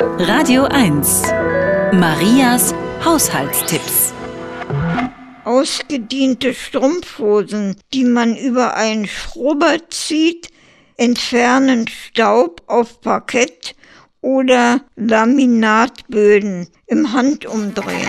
Radio 1. Marias Haushaltstipps. Ausgediente Strumpfhosen, die man über einen Schrubber zieht, entfernen Staub auf Parkett oder Laminatböden im Handumdrehen.